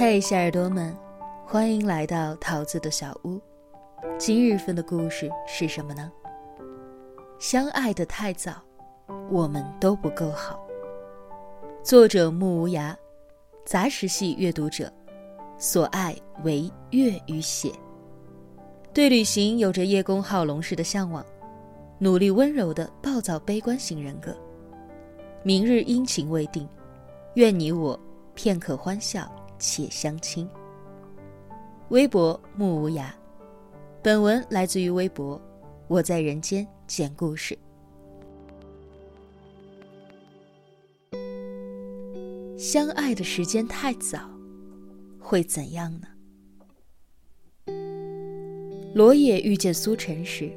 嘿，小耳朵们，欢迎来到桃子的小屋。今日份的故事是什么呢？相爱的太早，我们都不够好。作者木无涯，杂食系阅读者，所爱为月与血。对旅行有着叶公好龙式的向往，努力温柔的暴躁悲观型人格。明日阴晴未定，愿你我片刻欢笑且相亲。微博木无涯，本文来自于微博，我在人间讲故事。相爱的时间太早，会怎样呢？罗野遇见苏晨时，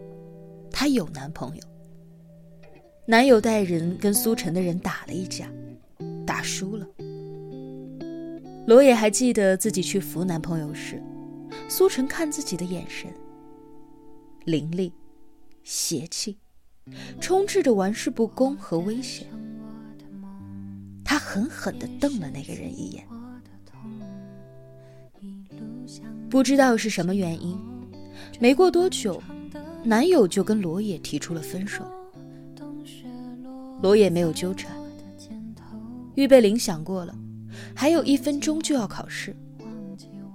她有男朋友。男友带人跟苏晨的人打了一架，打输了。罗野还记得自己去扶男朋友时，苏晨看自己的眼神，凌厉、邪气，充斥着玩世不恭和危险。他狠狠地瞪了那个人一眼，不知道是什么原因。没过多久，男友就跟罗野提出了分手。罗野没有纠缠。预备铃响过了，还有一分钟就要考试，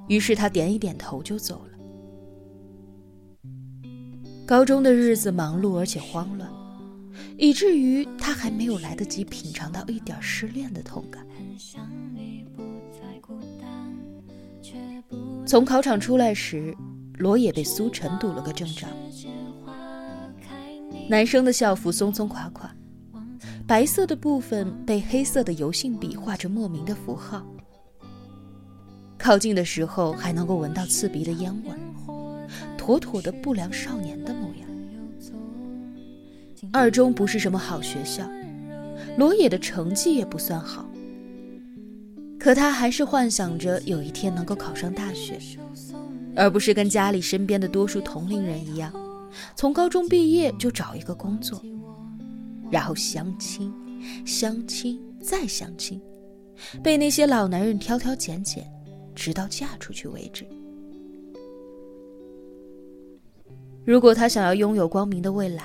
于是他点一点头就走了。高中的日子忙碌而且慌乱，以至于他还没有来得及品尝到一点失恋的痛感。从考场出来时。罗也被苏晨堵了个正着。男生的校服松松垮垮，白色的部分被黑色的油性笔画着莫名的符号。靠近的时候还能够闻到刺鼻的烟味，妥妥的不良少年的模样。二中不是什么好学校，罗野的成绩也不算好，可他还是幻想着有一天能够考上大学。而不是跟家里身边的多数同龄人一样，从高中毕业就找一个工作，然后相亲、相亲再相亲，被那些老男人挑挑拣拣，直到嫁出去为止。如果他想要拥有光明的未来，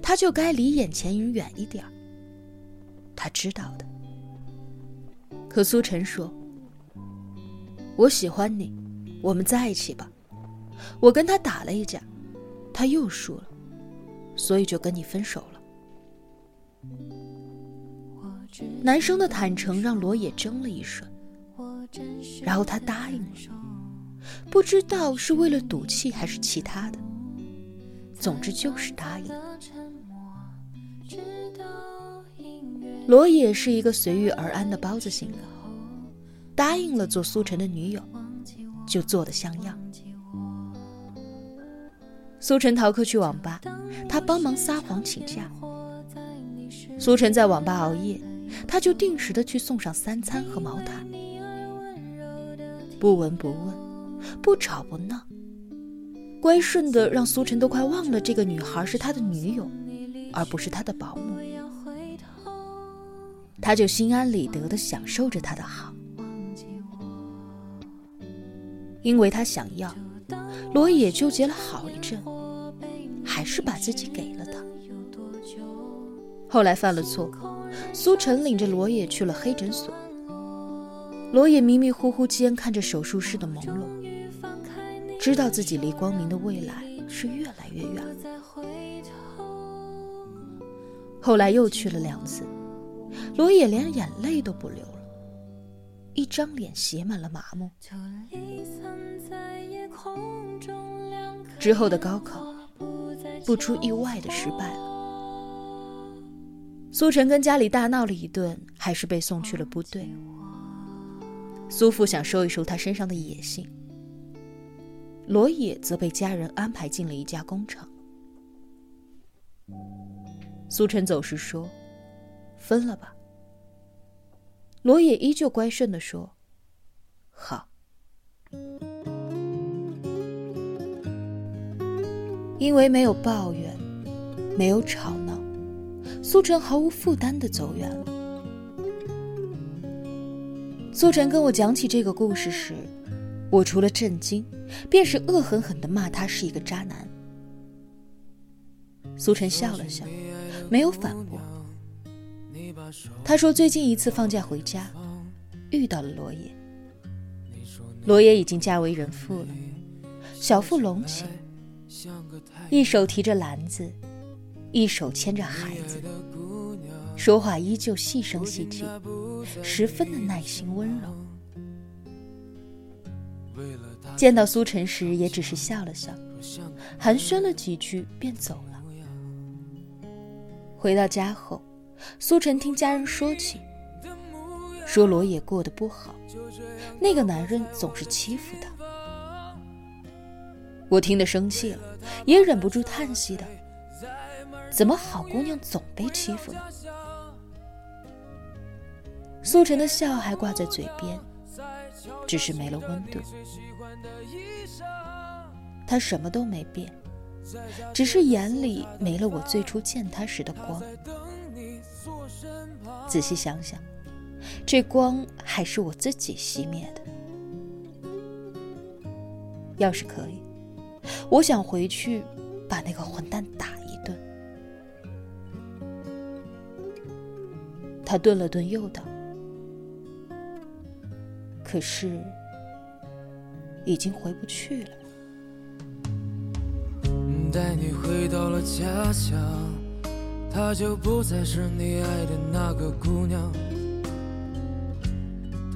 他就该离眼前人远一点他知道的。可苏晨说：“我喜欢你。”我们在一起吧。我跟他打了一架，他又输了，所以就跟你分手了。男生的坦诚让罗野怔了一瞬，然后他答应了，不知道是为了赌气还是其他的，总之就是答应。罗野是一个随遇而安的包子性格，答应了做苏晨的女友。就做的像样。苏晨逃课去网吧，他帮忙撒谎请假。苏晨在网吧熬夜，他就定时的去送上三餐和毛毯。不闻不问，不吵不闹，乖顺的让苏晨都快忘了这个女孩是他的女友，而不是他的保姆。他就心安理得的享受着他的好。因为他想要，罗野纠结了好一阵，还是把自己给了他。后来犯了错，苏晨领着罗野去了黑诊所。罗野迷迷糊糊间看着手术室的朦胧，知道自己离光明的未来是越来越远了。后来又去了两次，罗野连眼泪都不流了。一张脸写满了麻木。之后的高考，不出意外的失败了。苏晨跟家里大闹了一顿，还是被送去了部队。苏父想收一收他身上的野性，罗野则被家人安排进了一家工厂。苏晨走时说：“分了吧。”罗野依旧乖顺地说：“好。”因为没有抱怨，没有吵闹，苏晨毫无负担地走远了。苏晨跟我讲起这个故事时，我除了震惊，便是恶狠狠地骂他是一个渣男。苏晨笑了笑，没有反驳。他说最近一次放假回家，遇到了罗野。罗野已经嫁为人妇了，小腹隆起，一手提着篮子，一手牵着孩子。说话依旧细声细气，十分的耐心温柔。见到苏晨时，也只是笑了笑，寒暄了几句便走了。回到家后，苏晨听家人说起，说罗野过得不好，那个男人总是欺负她。我听得生气了，也忍不住叹息的：怎么好姑娘总被欺负呢？苏晨的笑还挂在嘴边，只是没了温度。他什么都没变，只是眼里没了我最初见他时的光。仔细想想，这光还是我自己熄灭的。要是可以，我想回去把那个混蛋打他顿了顿，又道。可是，已经回不去了。带你回到了家乡，她就不再是你爱的那个姑娘。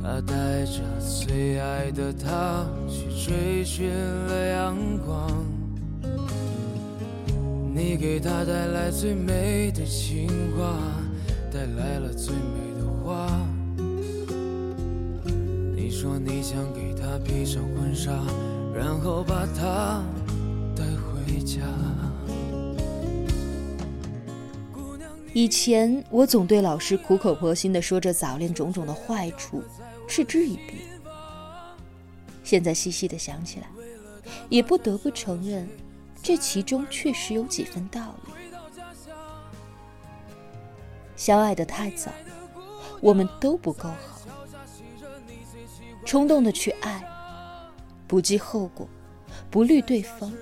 她带着最爱的她去追寻了阳光，你给她带来最美的情话，带来了最美的花。你说你想给她披上婚纱，然后把她带回家。以前我总对老师苦口婆心的说着早恋种种的坏处嗤之以鼻，现在细细的想起来，也不得不承认，这其中确实有几分道理。相爱的太早，我们都不够好。冲动的去爱，不计后果，不虑对方，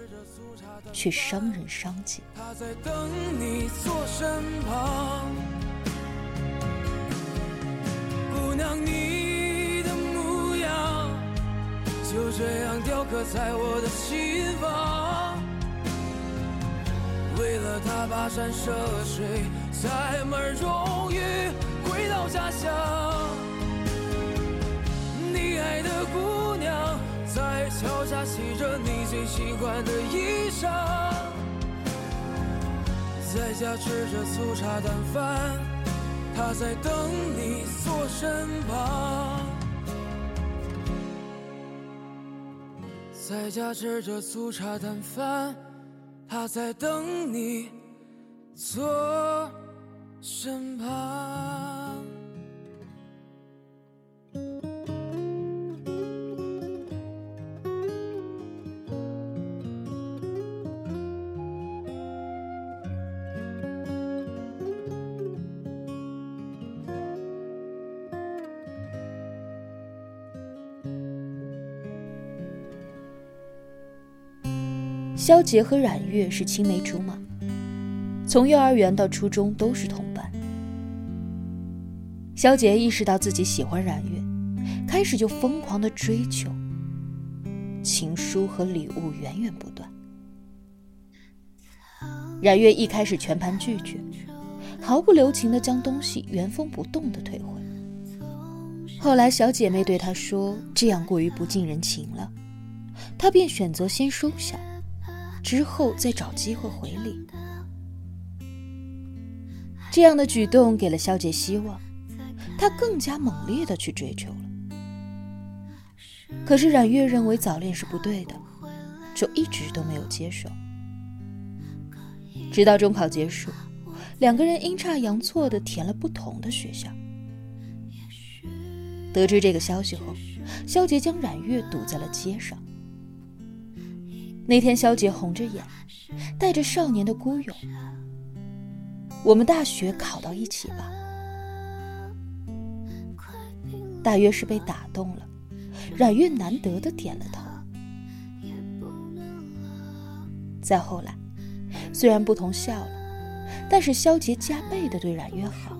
却伤人伤己。他在等你坐身旁，姑娘，你的模样就这样雕刻在我的心房。为了他跋山涉水，才门终于回到家乡。你爱的姑娘在桥下洗着你最喜欢的衣裳，在家吃着粗茶淡饭，她在等你坐身旁。在家吃着粗茶淡饭，她在等你坐身旁。肖杰和冉月是青梅竹马，从幼儿园到初中都是同伴。肖杰意识到自己喜欢冉月，开始就疯狂的追求，情书和礼物源源不断。冉月一开始全盘拒绝，毫不留情的将东西原封不动的退回。后来小姐妹对他说这样过于不近人情了，他便选择先收下。之后再找机会回礼，这样的举动给了肖杰希望，他更加猛烈的去追求了。可是冉月认为早恋是不对的，就一直都没有接受。直到中考结束，两个人阴差阳错的填了不同的学校。得知这个消息后，肖杰将冉月堵在了街上。那天，肖杰红着眼，带着少年的孤勇：“我们大学考到一起吧。”大约是被打动了，冉月难得的点了头。再后来，虽然不同校了，但是肖杰加倍的对冉月好，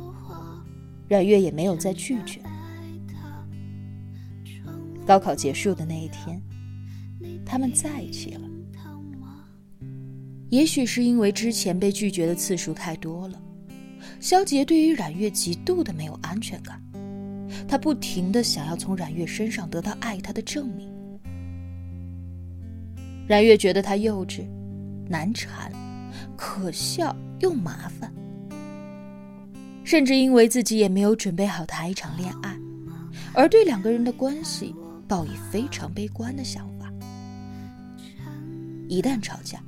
冉月也没有再拒绝。高考结束的那一天，他们在一起了。也许是因为之前被拒绝的次数太多了，肖杰对于冉月极度的没有安全感，他不停的想要从冉月身上得到爱他的证明。冉月觉得他幼稚。难缠、可笑又麻烦，甚至因为自己也没有准备好谈一场恋爱，而对两个人的关系抱以非常悲观的想法。一旦吵架，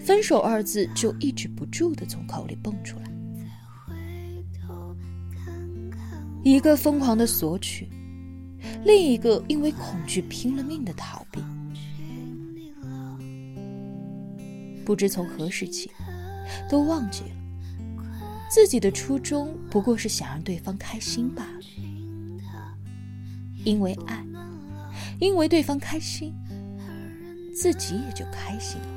分手二字就抑制不住的从口里蹦出来，一个疯狂的索取，另一个因为恐惧拼了命的逃避。不知从何时起，都忘记了自己的初衷不过是想让对方开心罢了。因为爱，因为对方开心，自己也就开心了。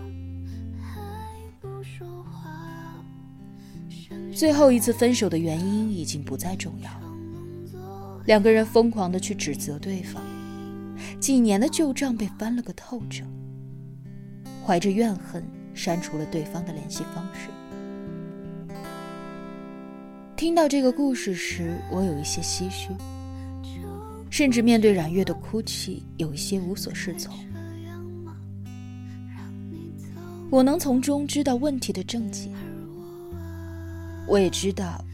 最后一次分手的原因已经不再重要了，两个人疯狂的去指责对方，几年的旧账被翻了个透彻，怀着怨恨。删除了对方的联系方式。听到这个故事时，我有一些唏嘘，甚至面对冉月的哭泣，有一些无所适从。我能从中知道问题的症结，我也知道，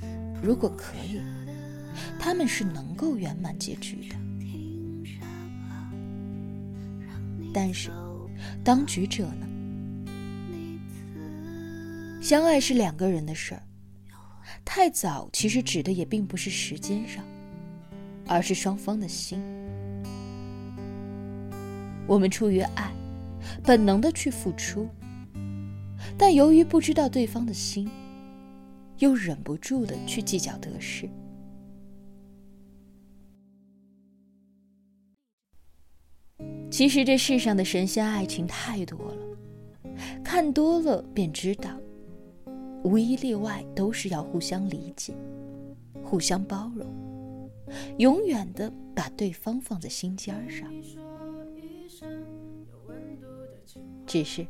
如果可以，他们是能够圆满结局的。但是，当局者呢？相爱是两个人的事儿，太早其实指的也并不是时间上，而是双方的心。我们出于爱，本能的去付出，但由于不知道对方的心，又忍不住的去计较得失。其实这世上的神仙爱情太多了，看多了便知道。无一例外，都是要互相理解、互相包容，永远的把对方放在心尖上。只是，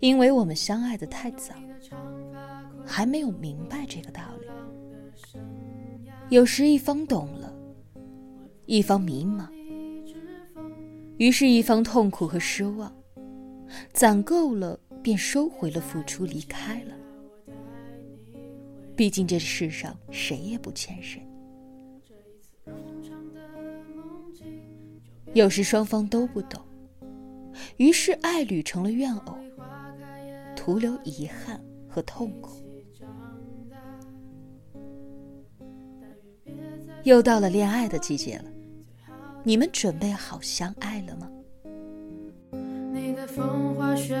因为我们相爱的太早，还没有明白这个道理。有时一方懂了，一方迷茫，于是，一方痛苦和失望，攒够了，便收回了付出，离开了。毕竟这世上谁也不欠谁。有时双方都不懂，于是爱侣成了怨偶，徒留遗憾和痛苦。又到了恋爱的季节了，你们准备好相爱了吗？你的风花雪